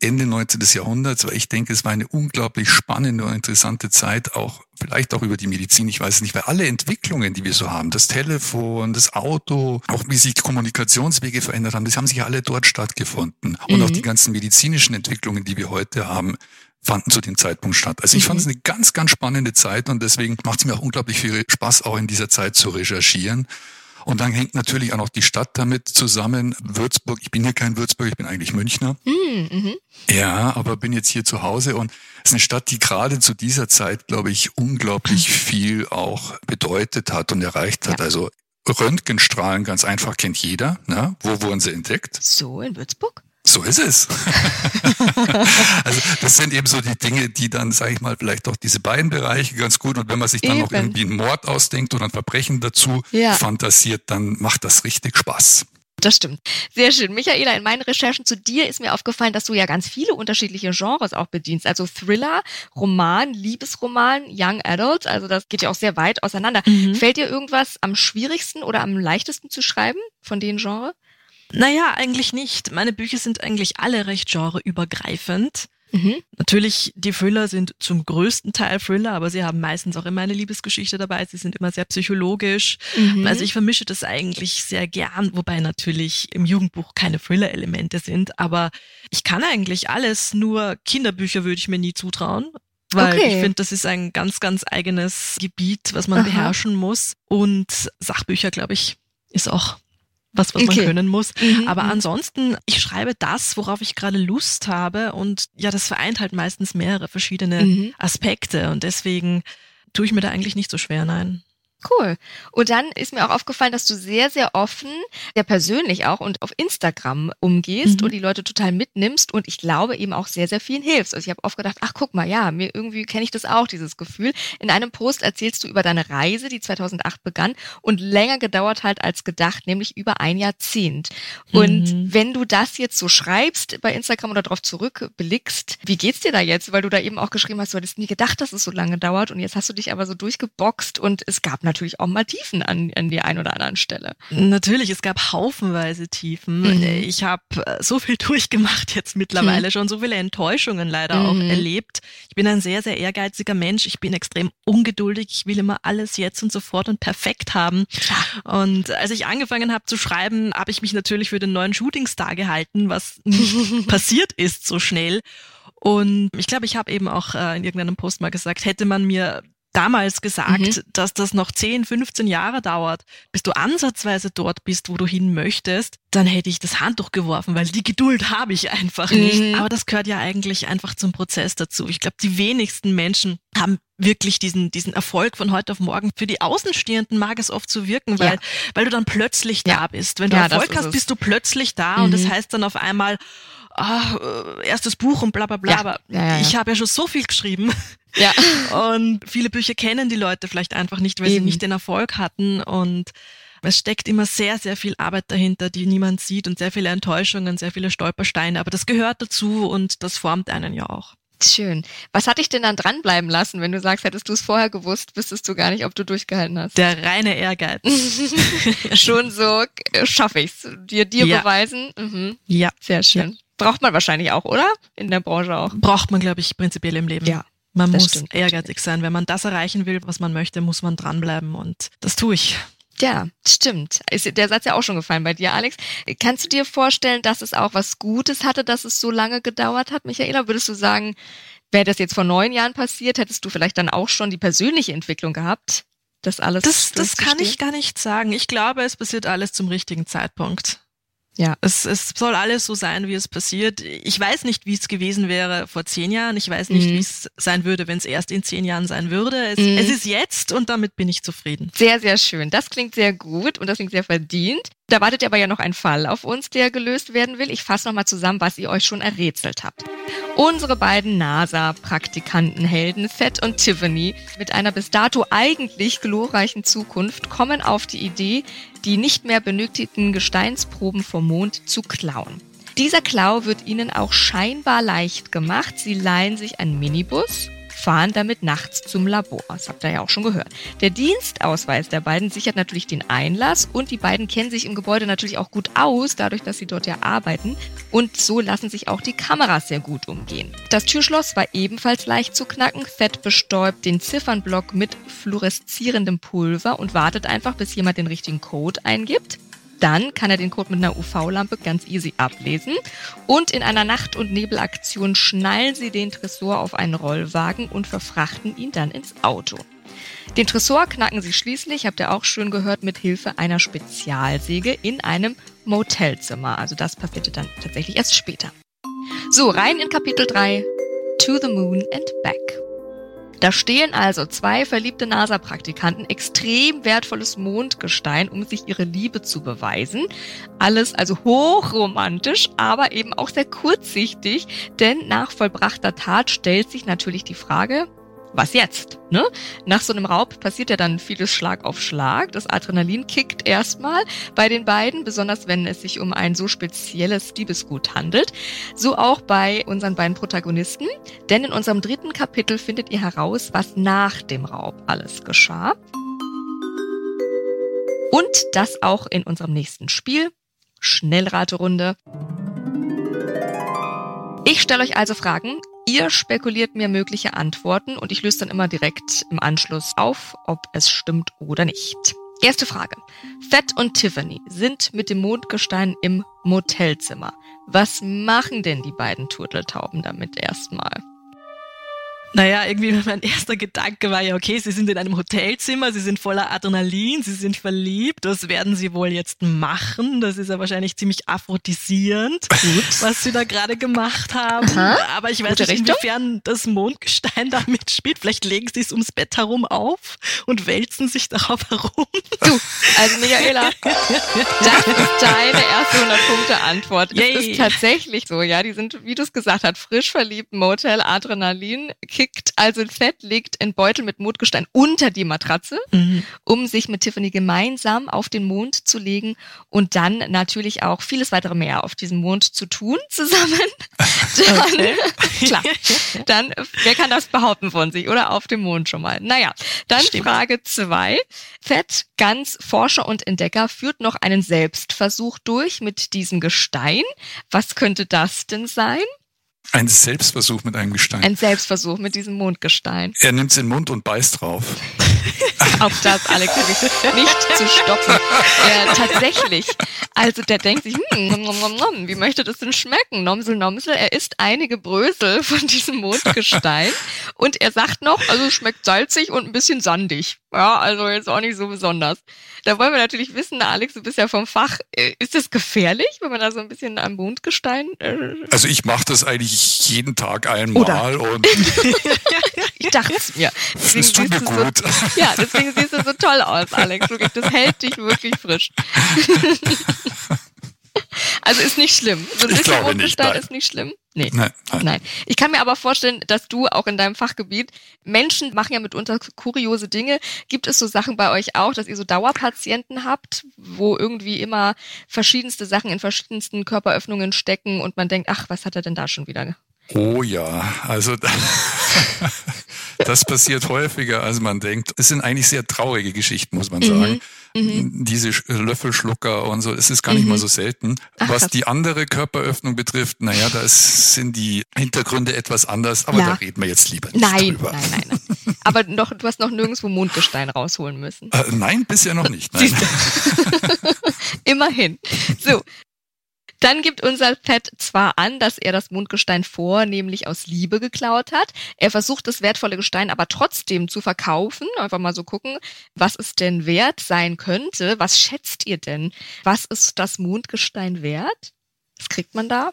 Speaker 4: Ende 19. Jahrhunderts, weil ich denke, es war eine unglaublich spannende und interessante Zeit, auch vielleicht auch über die Medizin, ich weiß es nicht, weil alle Entwicklungen, die wir so haben, das Telefon, das Auto, auch wie sich Kommunikationswege verändert haben, das haben sich ja alle dort stattgefunden stattgefunden. Und auch die ganzen medizinischen Entwicklungen, die wir heute haben, fanden zu dem Zeitpunkt statt. Also ich fand es eine ganz, ganz spannende Zeit und deswegen macht es mir auch unglaublich viel Spaß, auch in dieser Zeit zu recherchieren. Und dann hängt natürlich auch noch die Stadt damit zusammen. Würzburg, ich bin hier kein Würzburg, ich bin eigentlich Münchner.
Speaker 1: Mhm.
Speaker 4: Ja, aber bin jetzt hier zu Hause und es ist eine Stadt, die gerade zu dieser Zeit, glaube ich, unglaublich viel auch bedeutet hat und erreicht hat.
Speaker 1: Ja.
Speaker 4: Also Röntgenstrahlen ganz einfach kennt jeder. Ne? Wo wurden sie entdeckt?
Speaker 1: So, in Würzburg?
Speaker 4: So ist es. also das sind eben so die Dinge, die dann, sage ich mal, vielleicht auch diese beiden Bereiche ganz gut. Und wenn man sich dann noch
Speaker 1: Eben.
Speaker 4: irgendwie einen Mord ausdenkt oder ein Verbrechen dazu
Speaker 1: Ja.
Speaker 4: fantasiert, dann macht das richtig Spaß.
Speaker 1: Das stimmt. Sehr schön. Michaela, in meinen Recherchen zu dir ist mir aufgefallen, dass du ja ganz viele unterschiedliche Genres auch bedienst. Also Thriller, Roman, Liebesroman, Young Adult. Also das geht ja auch sehr weit auseinander.
Speaker 3: Mhm.
Speaker 1: Fällt dir irgendwas am schwierigsten oder am leichtesten zu schreiben von den Genres?
Speaker 3: Naja, eigentlich nicht. Meine Bücher sind eigentlich alle recht genreübergreifend.
Speaker 1: Mhm.
Speaker 3: Natürlich, die Thriller sind zum größten Teil Thriller, aber sie haben meistens auch immer eine Liebesgeschichte dabei. Sie sind immer sehr psychologisch.
Speaker 1: Mhm.
Speaker 3: Also ich vermische das eigentlich sehr gern, wobei natürlich im Jugendbuch keine Thriller-Elemente sind. Aber ich kann eigentlich alles, nur Kinderbücher würde ich mir nie zutrauen. Weil
Speaker 1: Okay.
Speaker 3: ich finde, das ist ein ganz, ganz eigenes Gebiet, was man
Speaker 1: Aha.
Speaker 3: beherrschen muss. Und Sachbücher, glaube ich, ist auch was, was man
Speaker 1: Okay.
Speaker 3: können muss.
Speaker 1: Mhm.
Speaker 3: Aber
Speaker 1: Mhm.
Speaker 3: ansonsten, ich schreibe das, worauf ich gerade Lust habe. Und ja, das vereint halt meistens mehrere verschiedene
Speaker 1: Mhm.
Speaker 3: Aspekte. Und deswegen tue ich mir da eigentlich nicht so schwer, nein.
Speaker 1: Cool. Und dann ist mir auch aufgefallen, dass du sehr, sehr offen, sehr persönlich auch und auf Instagram umgehst
Speaker 3: Mhm.
Speaker 1: und die Leute total mitnimmst und ich glaube eben auch sehr, sehr vielen hilfst. Also ich habe oft gedacht, ach guck mal, ja, mir irgendwie kenne ich das auch, dieses Gefühl. In einem Post erzählst du über deine Reise, die 2008 begann und länger gedauert halt als gedacht, nämlich über ein Jahrzehnt. Und
Speaker 3: Mhm.
Speaker 1: wenn du das jetzt so schreibst bei Instagram oder darauf zurückblickst, wie geht's dir da jetzt? Weil du da eben auch geschrieben hast, du hättest nie gedacht, dass es so lange dauert und jetzt hast du dich aber so durchgeboxt und es gab natürlich auch mal Tiefen an, an der einen oder anderen Stelle.
Speaker 3: Natürlich, es gab haufenweise Tiefen.
Speaker 1: Mhm.
Speaker 3: Ich habe so viel durchgemacht jetzt mittlerweile schon, so viele Enttäuschungen leider auch
Speaker 1: Mhm.
Speaker 3: erlebt. Ich bin ein sehr, sehr ehrgeiziger Mensch. Ich bin extrem ungeduldig. Ich will immer alles jetzt und sofort und perfekt haben. Und als ich angefangen habe zu schreiben, habe ich mich natürlich für den neuen Shootingstar gehalten, was nicht passiert ist so schnell. Und ich glaube, ich habe eben auch äh, in irgendeinem Post mal gesagt, hätte man mir damals gesagt,
Speaker 1: Mhm.
Speaker 3: dass das noch 10, 15 Jahre dauert, bis du ansatzweise dort bist, wo du hin möchtest, dann hätte ich das Handtuch geworfen, weil die Geduld habe ich einfach nicht.
Speaker 1: Mhm.
Speaker 3: Aber das gehört ja eigentlich einfach zum Prozess dazu. Ich glaube, die wenigsten Menschen haben wirklich diesen, diesen Erfolg von heute auf morgen. Für die Außenstehenden mag es oft so wirken, weil,
Speaker 1: Ja.
Speaker 3: weil du dann plötzlich da
Speaker 1: Ja.
Speaker 3: bist. Wenn du
Speaker 1: Ja,
Speaker 3: Erfolg hast,
Speaker 1: es.
Speaker 3: bist du plötzlich da und das
Speaker 1: Mhm.
Speaker 3: heißt dann auf einmal, ah, erstes Buch und bla bla bla.
Speaker 1: Ja, ja, ja.
Speaker 3: ich habe ja schon so viel geschrieben.
Speaker 1: Ja.
Speaker 3: Und viele Bücher kennen die Leute vielleicht einfach nicht, weil
Speaker 1: Eben.
Speaker 3: sie nicht den Erfolg hatten. Und es steckt immer sehr, sehr viel Arbeit dahinter, die niemand sieht und sehr viele Enttäuschungen, sehr viele Stolpersteine. Aber das gehört dazu und das formt einen ja auch.
Speaker 1: Schön. Was hat dich denn dann dranbleiben lassen, wenn du sagst, hättest du es vorher gewusst, wüsstest du gar nicht, ob du durchgehalten hast?
Speaker 3: Der reine Ehrgeiz.
Speaker 1: Schon so äh, schaffe ich's. Dir, dir
Speaker 3: Ja.
Speaker 1: beweisen. Mhm.
Speaker 3: ja,
Speaker 1: Sehr schön. Braucht man wahrscheinlich auch, oder? In der Branche auch.
Speaker 3: braucht man, glaube ich, prinzipiell im Leben.
Speaker 1: Ja,
Speaker 3: Man
Speaker 1: das
Speaker 3: muss
Speaker 1: stimmt
Speaker 3: ehrgeizig sein. Wenn man das erreichen will, was man möchte, muss man dranbleiben. Und das tue ich.
Speaker 1: Ja, stimmt. Ist der Satz ja auch schon gefallen bei dir, Alex. Kannst du dir vorstellen, dass es auch was Gutes hatte, dass es so lange gedauert hat, Michaela? Würdest du sagen, wäre das jetzt vor neun Jahren passiert, hättest du vielleicht dann auch schon die persönliche Entwicklung gehabt? Das alles.
Speaker 3: Das, das kann ich gar nicht sagen. Ich glaube, es passiert alles zum richtigen Zeitpunkt.
Speaker 1: Ja.
Speaker 3: Es, es soll alles so sein, wie es passiert. Ich weiß nicht, wie es gewesen wäre vor zehn Jahren. Ich weiß nicht,
Speaker 1: Mhm.
Speaker 3: wie es sein würde, wenn es erst in zehn Jahren sein würde. Es,
Speaker 1: Mhm.
Speaker 3: es ist jetzt und damit bin ich zufrieden.
Speaker 1: Sehr, sehr schön. Das klingt sehr gut und das klingt sehr verdient. Da wartet aber ja noch ein Fall auf uns, der gelöst werden will. Ich fasse nochmal zusammen, was ihr euch schon errätselt habt. Unsere beiden NASA-Praktikantenhelden Fett und Tiffany mit einer bis dato eigentlich glorreichen Zukunft kommen auf die Idee, die nicht mehr benötigten Gesteinsproben vom Mond zu klauen. Dieser Klau wird ihnen auch scheinbar leicht gemacht. Sie leihen sich einen Minibus, fahren damit nachts zum Labor. Das habt ihr ja auch schon gehört. Der Dienstausweis der beiden sichert natürlich den Einlass und die beiden kennen sich im Gebäude natürlich auch gut aus, dadurch, dass sie dort ja arbeiten. Und so lassen sich auch die Kameras sehr gut umgehen. Das Türschloss war ebenfalls leicht zu knacken. Fett bestäubt den Ziffernblock mit fluoreszierendem Pulver und wartet einfach, bis jemand den richtigen Code eingibt. Dann kann er den Code mit einer UV-Lampe ganz easy ablesen. Und in einer Nacht- und Nebelaktion schnallen sie den Tresor auf einen Rollwagen und verfrachten ihn dann ins Auto. Den Tresor knacken sie schließlich, habt ihr auch schön gehört, mit Hilfe einer Spezialsäge in einem Motelzimmer. Also das passierte dann tatsächlich erst später. So, rein in Kapitel 3, To the Moon and Back. Da stehen also zwei verliebte NASA-Praktikanten extrem wertvolles Mondgestein, um sich ihre Liebe zu beweisen. Alles also hochromantisch, aber eben auch sehr kurzsichtig, denn nach vollbrachter Tat stellt sich natürlich die Frage, was jetzt? Ne? Nach so einem Raub passiert ja dann vieles Schlag auf Schlag. Das Adrenalin kickt erstmal bei den beiden, besonders wenn es sich um ein so spezielles Diebesgut handelt. So auch bei unseren beiden Protagonisten. Denn in unserem dritten Kapitel findet ihr heraus, was nach dem Raub alles geschah. Und das auch in unserem nächsten Spiel. Schnellraterunde. Ich stelle euch also Fragen. Ihr spekuliert mir mögliche Antworten und ich löse dann immer direkt im Anschluss auf, ob es stimmt oder nicht. Erste Frage. Fett und Tiffany sind mit dem Mondgestein im Motelzimmer. Was machen denn die beiden Turteltauben damit erstmal?
Speaker 3: Naja, irgendwie mein erster Gedanke war ja, okay, sie sind in einem Hotelzimmer, sie sind voller Adrenalin, sie sind verliebt, was werden sie wohl jetzt machen? Das ist ja wahrscheinlich ziemlich aphrodisierend, was sie da gerade gemacht haben. Aha. Aber ich weiß Gute nicht, inwiefern das Mondgestein da mitspielt. Vielleicht legen sie es ums Bett herum auf und wälzen sich darauf herum.
Speaker 1: Du, also Michaela, das ist deine erste 100-Punkte-Antwort. Es ist tatsächlich so, ja, die sind, wie du es gesagt hast, frisch verliebt, Motel, Adrenalin, kickt also Fett, legt ein Beutel mit Mondgestein unter die Matratze, mhm. um sich mit Tiffany gemeinsam auf den Mond zu legen und dann natürlich auch vieles weitere mehr auf diesem Mond zu tun zusammen. Dann, okay. klar, dann, wer kann das behaupten von sich, oder? Auf dem Mond schon mal. Naja, dann Stimmt. Frage zwei. Fett, ganz Forscher und Entdecker, führt noch einen Selbstversuch durch mit diesem Gestein. Was könnte das denn sein?
Speaker 4: Ein Selbstversuch mit einem Gestein.
Speaker 1: Ein Selbstversuch mit diesem Mondgestein.
Speaker 4: Er nimmt es in den Mund und beißt drauf.
Speaker 1: Auch das, Alex, nicht zu stoppen. Er, tatsächlich. Also der denkt sich, hm, nom, nom, nom, wie möchte das denn schmecken? Nomsel, Nomsel. Er isst einige Brösel von diesem Mondgestein. Und er sagt noch, also schmeckt salzig und ein bisschen sandig. Ja, also jetzt auch nicht so besonders. Da wollen wir natürlich wissen, Alex, du bist ja vom Fach. Äh, ist das gefährlich, wenn man da so ein bisschen am Mondgestein? Äh
Speaker 4: also ich mache das eigentlich jeden Tag einmal Oder? und.
Speaker 1: ich dachte es mir.
Speaker 4: Deswegen das tut mir gut.
Speaker 1: So, ja, deswegen siehst du so toll aus, Alex. Wirklich, das hält dich wirklich frisch. Also ist nicht schlimm. So ein bisschen Mondgestein ist nicht schlimm. Nee. Nein, nein. nein. Ich kann mir aber vorstellen, dass du auch in deinem Fachgebiet, Menschen machen ja mitunter kuriose Dinge. Gibt es so Sachen bei euch auch, dass ihr so Dauerpatienten habt, wo irgendwie immer verschiedenste Sachen in verschiedensten Körperöffnungen stecken und man denkt, ach, was hat er denn da schon wieder?
Speaker 4: Oh ja, also das passiert häufiger, als man denkt. Es sind eigentlich sehr traurige Geschichten, muss man sagen. Mhm. Mhm. Diese Löffelschlucker und so, es ist gar nicht mhm. mal so selten. Ach, Was die andere Körperöffnung betrifft, naja, da sind die Hintergründe etwas anders, aber ja. da reden wir jetzt lieber nicht
Speaker 1: nein,
Speaker 4: drüber.
Speaker 1: Nein, nein, nein. Aber noch, du hast noch nirgendwo Mondgestein rausholen müssen.
Speaker 4: Äh, nein, bisher noch nicht.
Speaker 1: Immerhin. So, dann gibt unser Fett zwar an, dass er das Mondgestein vornehmlich aus Liebe geklaut hat. Er versucht das wertvolle Gestein aber trotzdem zu verkaufen. Einfach mal so gucken, was es denn wert sein könnte. Was schätzt ihr denn? Was ist das Mondgestein wert? Was kriegt man da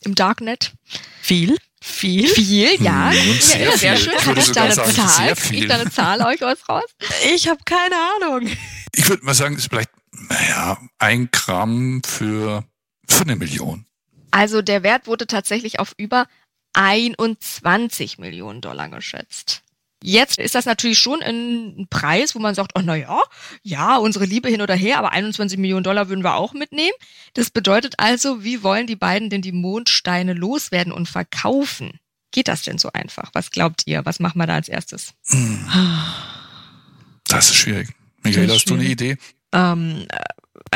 Speaker 1: im Darknet?
Speaker 3: Viel.
Speaker 1: Viel? Viel, ja. Hm, sehr, ja, sehr schön. Kann ich da eine Zahl? Kriege ich da eine Zahl euch was raus?
Speaker 3: Ich habe keine Ahnung.
Speaker 4: Ich würde mal sagen, es ist vielleicht, naja, ein Gramm für für eine Million.
Speaker 1: Also der Wert wurde tatsächlich auf über 21 Millionen Dollar geschätzt. Jetzt ist das natürlich schon ein Preis, wo man sagt, oh na ja, ja, unsere Liebe hin oder her, aber 21 Millionen Dollar würden wir auch mitnehmen. Das bedeutet also, wie wollen die beiden denn die Mondsteine loswerden und verkaufen? Geht das denn so einfach? Was glaubt ihr? Was machen wir da als erstes?
Speaker 4: Das ist schwierig. Michael, hast du eine Idee?
Speaker 3: Ähm,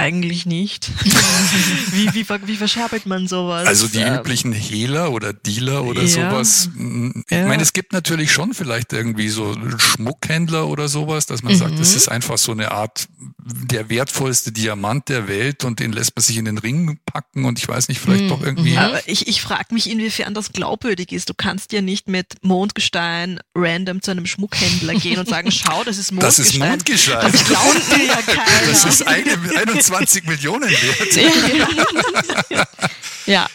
Speaker 3: Eigentlich nicht. wie, wie, wie verscherbelt man sowas?
Speaker 4: Also die
Speaker 3: Ähm,
Speaker 4: üblichen Hehler oder Dealer oder
Speaker 3: ja.
Speaker 4: sowas. Mm, Ich
Speaker 3: Ja.
Speaker 4: meine, es gibt natürlich schon vielleicht irgendwie so Schmuckhändler oder sowas, dass man sagt,
Speaker 3: Mhm.
Speaker 4: das ist einfach so eine Art der wertvollste Diamant der Welt und den lässt man sich in den Ring packen und ich weiß nicht, vielleicht
Speaker 3: Mhm.
Speaker 4: doch irgendwie.
Speaker 3: Aber ich, ich frage mich, inwiefern das glaubwürdig ist. Du kannst ja nicht mit Mondgestein random zu einem Schmuckhändler gehen und sagen, schau, das ist
Speaker 4: Das
Speaker 3: Mondgestein.
Speaker 4: ist Mondgestein.
Speaker 3: Das glaubt dir ja keiner.
Speaker 4: Das ist eine, 21 Millionen wert.
Speaker 1: Ja.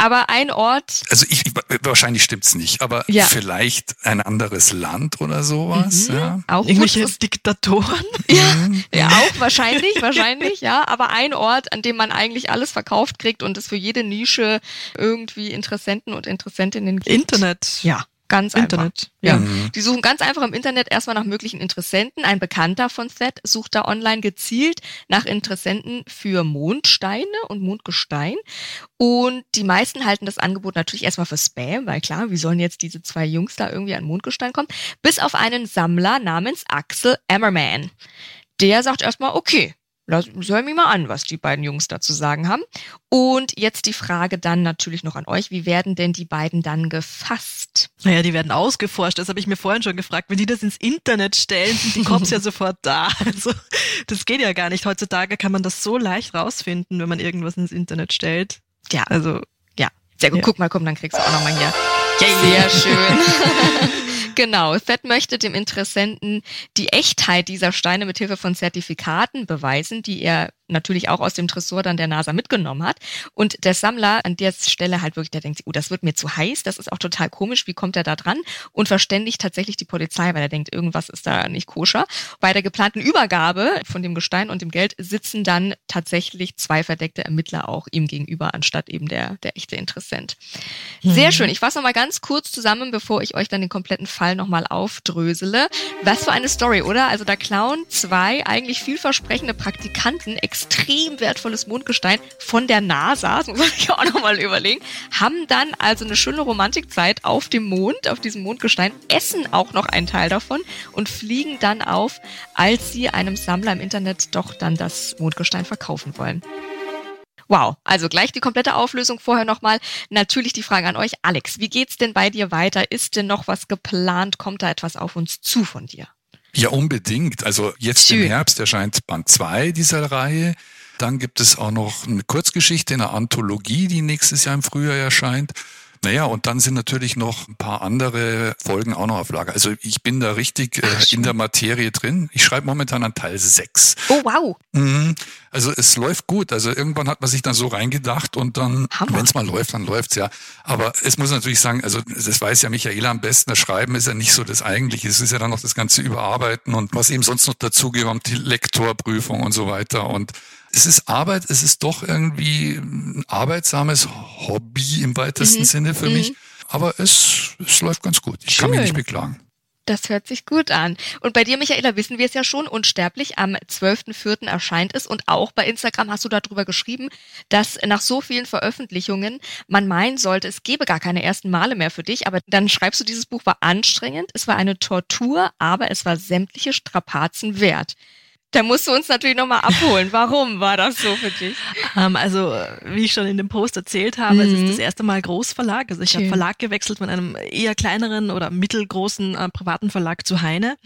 Speaker 1: Aber ein Ort,
Speaker 4: Also ich, wahrscheinlich stimmt's nicht, aber
Speaker 1: Ja.
Speaker 4: vielleicht ein anderes Land oder sowas.
Speaker 3: Mhm.
Speaker 4: Ja.
Speaker 1: auch gut,
Speaker 3: Irgendwelche Diktatoren.
Speaker 1: Ja, ja, auch wahrscheinlich, wahrscheinlich, ja. Aber ein Ort, an dem man eigentlich alles verkauft kriegt und es für jede Nische irgendwie Interessenten und Interessentinnen gibt.
Speaker 3: Internet.
Speaker 1: Ja, ganz einfach.
Speaker 3: Internet.
Speaker 1: Ja.
Speaker 4: Mhm.
Speaker 1: Die suchen ganz einfach im Internet erstmal nach möglichen Interessenten. Ein Bekannter von Seth sucht da online gezielt nach Interessenten für Mondsteine und Mondgestein. Und die meisten halten das Angebot natürlich erstmal für Spam, weil klar, wie sollen jetzt diese zwei Jungs da irgendwie an Mondgestein kommen? Bis auf einen Sammler namens Axel Emmerman. Der sagt erstmal, okay, lass, hör mich mal an, was die beiden Jungs da zu sagen haben. Und jetzt die Frage dann natürlich noch an euch, wie werden denn die beiden dann gefasst?
Speaker 3: Naja, die werden ausgeforscht. Das habe ich mir vorhin schon gefragt. Wenn die das ins Internet stellen, sind die Cops ja sofort da. Also das geht ja gar nicht. Heutzutage kann man das so leicht rausfinden, wenn man irgendwas ins Internet stellt.
Speaker 1: Ja,
Speaker 3: Also
Speaker 1: Ja, sehr gut.
Speaker 3: Ja.
Speaker 1: Guck mal, komm, dann kriegst du auch nochmal hier. Sehr schön. genau. Fed möchte dem Interessenten die Echtheit dieser Steine mit Hilfe von Zertifikaten beweisen, die er natürlich auch aus dem Tresor dann der NASA mitgenommen hat. Und der Sammler an der Stelle halt wirklich, der denkt, oh, das wird mir zu heiß, das ist auch total komisch, wie kommt er da dran? Und verständigt tatsächlich die Polizei, weil er denkt, irgendwas ist da nicht koscher. Bei der geplanten Übergabe von dem Gestein und dem Geld sitzen dann tatsächlich zwei verdeckte Ermittler auch ihm gegenüber, anstatt eben der, der echte Interessent. Sehr schön. Ich fasse nochmal ganz kurz zusammen, bevor ich euch dann den kompletten Fall nochmal aufdrösele. Was für eine Story, oder? Also da klauen zwei eigentlich vielversprechende Praktikanten extrem wertvolles Mondgestein von der NASA, das muss man sich auch nochmal überlegen, haben dann also eine schöne Romantikzeit auf dem Mond, auf diesem Mondgestein, essen auch noch einen Teil davon und fliegen dann auf, als sie einem Sammler im Internet doch dann das Mondgestein verkaufen wollen. Wow, also gleich die komplette Auflösung vorher nochmal. Natürlich die Frage an euch, Alex, wie geht's denn bei dir weiter? Ist denn noch was geplant? Kommt da etwas auf uns zu von dir?
Speaker 4: Ja, unbedingt. Also jetzt
Speaker 1: Schön.
Speaker 4: im Herbst erscheint Band 2 dieser Reihe. Dann gibt es auch noch eine Kurzgeschichte, eine Anthologie, die nächstes Jahr im Frühjahr erscheint. Naja, und dann sind natürlich noch ein paar andere Folgen auch noch auf Lager. Also ich bin da richtig äh, in der Materie drin. Ich schreibe momentan an Teil 6.
Speaker 1: Oh, wow.
Speaker 4: Mhm. Also es läuft gut. Also irgendwann hat man sich dann so reingedacht und dann, wenn es mal läuft, dann läuft's ja. Aber es muss natürlich sagen, also das weiß ja Michaela am besten, das Schreiben ist ja nicht so das Eigentliche. Es ist ja dann noch das ganze Überarbeiten und was eben sonst noch dazugehört, die Lektorprüfung und so weiter. Und es ist Arbeit, es ist doch irgendwie ein arbeitsames Hobby im weitesten
Speaker 1: Mhm.
Speaker 4: Sinne für
Speaker 1: Mhm.
Speaker 4: mich. Aber es, es läuft ganz gut. Ich kann mich
Speaker 1: Schön.
Speaker 4: nicht beklagen.
Speaker 1: Das hört sich gut an. Und bei dir, Michaela, wissen wir es ja schon, unsterblich am 12.04. erscheint es. Und auch bei Instagram hast du darüber geschrieben, dass nach so vielen Veröffentlichungen man meinen sollte, es gebe gar keine ersten Male mehr für dich. Aber dann schreibst du, dieses Buch war anstrengend, es war eine Tortur, aber es war sämtliche Strapazen wert. Da musst du uns natürlich nochmal abholen. Warum war das so für dich?
Speaker 3: Ähm, also, wie ich schon in dem Post erzählt habe, es
Speaker 1: Mhm.
Speaker 3: ist das erste Mal Großverlag. Also ich habe. Verlag gewechselt von einem eher kleineren oder mittelgroßen äh, privaten Verlag zu Heine.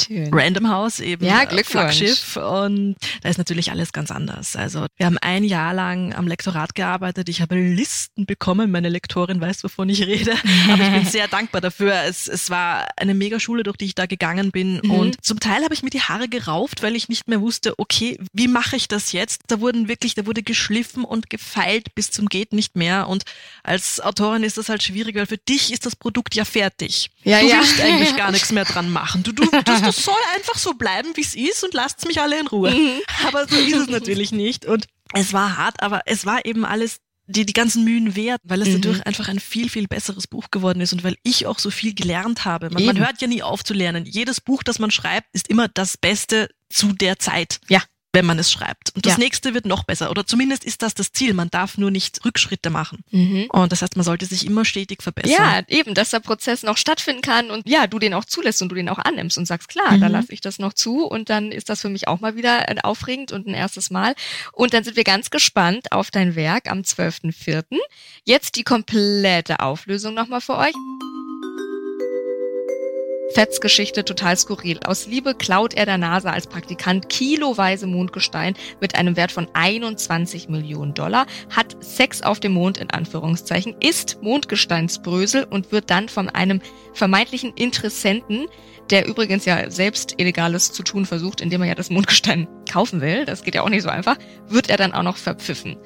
Speaker 1: Schön.
Speaker 3: Random House eben
Speaker 1: Ja,
Speaker 3: äh,
Speaker 1: Glückwunsch.
Speaker 3: Flaggschiff und da ist natürlich alles ganz anders. Also wir haben ein Jahr lang am Lektorat gearbeitet. Ich habe Listen bekommen. Meine Lektorin weiß, wovon ich rede. Aber ich bin sehr dankbar dafür. Es, es war eine mega Schule, durch die ich da gegangen bin.
Speaker 1: Mhm.
Speaker 3: Und zum Teil habe ich mir die Haare gerauft, weil ich nicht mehr wusste, okay, wie mache ich das jetzt? Da wurden wirklich, da wurde geschliffen und gefeilt bis zum geht nicht mehr. Und als Autorin ist das halt schwierig, weil für dich ist das Produkt ja fertig.
Speaker 1: Ja,
Speaker 3: du
Speaker 1: ja.
Speaker 3: willst eigentlich gar nichts mehr dran machen. Du, du, das, das soll einfach so bleiben, wie es ist und lasst mich alle in Ruhe.
Speaker 1: Mhm.
Speaker 3: Aber so ist es natürlich nicht. Und es war hart, aber es war eben alles die, die ganzen Mühen wert, weil es
Speaker 1: Mhm.
Speaker 3: dadurch einfach ein viel, viel besseres Buch geworden ist und weil ich auch so viel gelernt habe. Man, man hört ja nie auf zu lernen. Jedes Buch, das man schreibt, ist immer das Beste zu der Zeit.
Speaker 1: Ja.
Speaker 3: Wenn man es schreibt. Und das
Speaker 1: Ja.
Speaker 3: nächste wird noch besser. Oder zumindest ist das das Ziel. Man darf nur nicht Rückschritte machen.
Speaker 1: Mhm.
Speaker 3: Und das heißt, man sollte sich immer stetig verbessern.
Speaker 1: Ja, eben, dass der Prozess noch stattfinden kann und ja, du den auch zulässt und du den auch annimmst und sagst, klar, da
Speaker 3: Mhm.
Speaker 1: lasse ich das noch zu und dann ist das für mich auch mal wieder äh, aufregend und ein erstes Mal. Und dann sind wir ganz gespannt auf dein Werk am 12.04. Jetzt die komplette Auflösung nochmal für euch. Fetts Geschichte total skurril. Aus Liebe klaut er der NASA als Praktikant kiloweise Mondgestein mit einem Wert von 21 Millionen Dollar, hat Sex auf dem Mond in Anführungszeichen, isst Mondgesteinsbrösel und wird dann von einem vermeintlichen Interessenten, der übrigens ja selbst Illegales zu tun versucht, indem er ja das Mondgestein kaufen will, das geht ja auch nicht so einfach, wird er dann auch noch verpfiffen.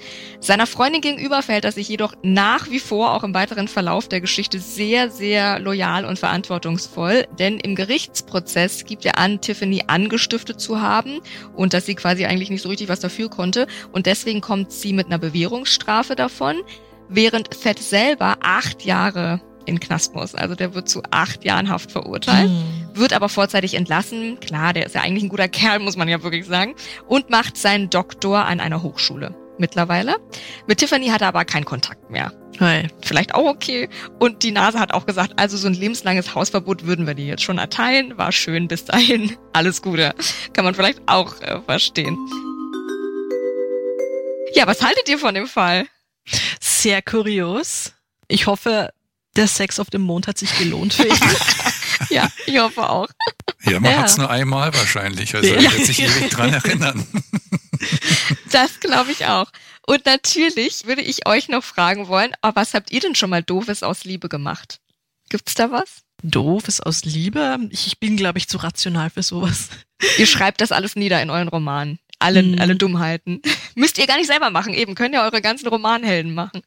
Speaker 1: Seiner Freundin gegenüber verhält er sich jedoch nach wie vor auch im weiteren Verlauf der Geschichte sehr, sehr loyal und verantwortungsvoll, denn im Gerichtsprozess gibt er an, Tiffany angestiftet zu haben und dass sie quasi eigentlich nicht so richtig was dafür konnte. Und deswegen kommt sie mit einer Bewährungsstrafe davon, während Fett selber acht Jahre in Knast muss. Also der wird zu acht Jahren Haft verurteilt
Speaker 3: Hm.
Speaker 1: wird aber vorzeitig entlassen. Klar, der ist ja eigentlich ein guter Kerl, muss man ja wirklich sagen. Und macht seinen Doktor an einer Hochschule mittlerweile. Mit Tiffany hat er aber keinen Kontakt mehr.
Speaker 3: Hey.
Speaker 1: Vielleicht auch okay. Und die NASA hat auch gesagt, also so ein lebenslanges Hausverbot würden wir dir jetzt schon erteilen. War schön bis dahin. Alles Gute. Kann man vielleicht auch äh, verstehen. Ja, was haltet ihr von dem Fall?
Speaker 3: Sehr kurios. Ich hoffe, der Sex auf dem Mond hat sich gelohnt für ihn.
Speaker 1: Ja, ich hoffe auch.
Speaker 4: Ja, man
Speaker 3: Ja.
Speaker 4: hat's nur einmal wahrscheinlich. Also
Speaker 3: Ja.
Speaker 4: er wird sich ewig dran erinnern.
Speaker 1: Das glaube ich auch. Und natürlich würde ich euch noch fragen wollen, aber was habt ihr denn schon mal Doofes aus Liebe gemacht? Gibt's da was?
Speaker 3: Doof ist aus Liebe. Ich, ich bin, glaube ich, zu rational für sowas.
Speaker 1: Ihr schreibt das alles nieder in euren Romanen. Alle,
Speaker 3: Mhm.
Speaker 1: alle Dummheiten. Müsst ihr gar nicht selber machen. Eben könnt ihr eure ganzen Romanhelden machen.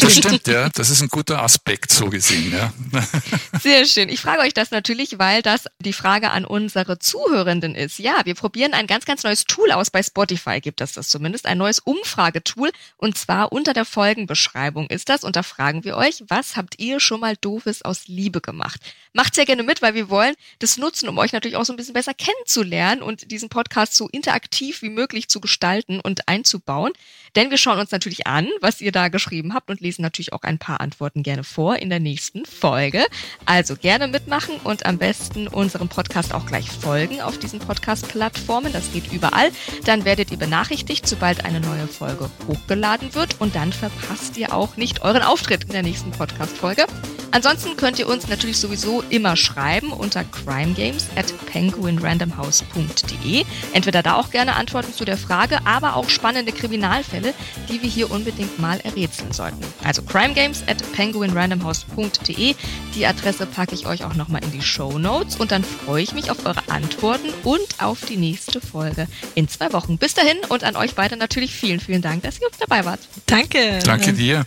Speaker 4: Das stimmt, ja. Das ist ein guter Aspekt, so gesehen, ja.
Speaker 1: Sehr schön. Ich frage euch das natürlich, weil das die Frage an unsere Zuhörenden ist. Ja, wir probieren ein ganz, ganz neues Tool aus. Bei Spotify gibt es das zumindest. Ein neues Umfragetool. Und zwar unter der Folgenbeschreibung ist das. Und da fragen wir euch, was habt ihr schon mal Doofes aus Liebe gemacht? Macht sehr gerne mit, weil wir wollen das nutzen, um euch natürlich auch so ein bisschen besser kennenzulernen und diesen Podcast so interaktiv wie möglich zu gestalten und einzubauen. Denn wir schauen uns natürlich an, was ihr da geschrieben habt und lesen natürlich auch ein paar Antworten gerne vor in der nächsten Folge. Also gerne mitmachen und am besten unserem Podcast auch gleich folgen auf diesen Podcast-Plattformen. Das geht überall. Dann werdet ihr benachrichtigt, sobald eine neue Folge hochgeladen wird und dann verpasst ihr auch nicht euren Auftritt in der nächsten Podcast-Folge. Ansonsten könnt ihr uns natürlich sowieso immer schreiben unter crimegames at penguinrandomhouse.de. Entweder da auch gerne Antworten zu der Frage, aber auch spannende Kriminalfälle, die wir hier unbedingt mal errätseln sollten. Also crimegames at penguinrandomhouse.de. Die Adresse packe ich euch auch nochmal in die Show Notes und dann freue ich mich auf eure Antworten und auf die nächste Folge in zwei Wochen. Bis dahin und an euch beide natürlich vielen, vielen Dank, dass ihr uns dabei wart.
Speaker 3: Danke.
Speaker 4: Danke dir.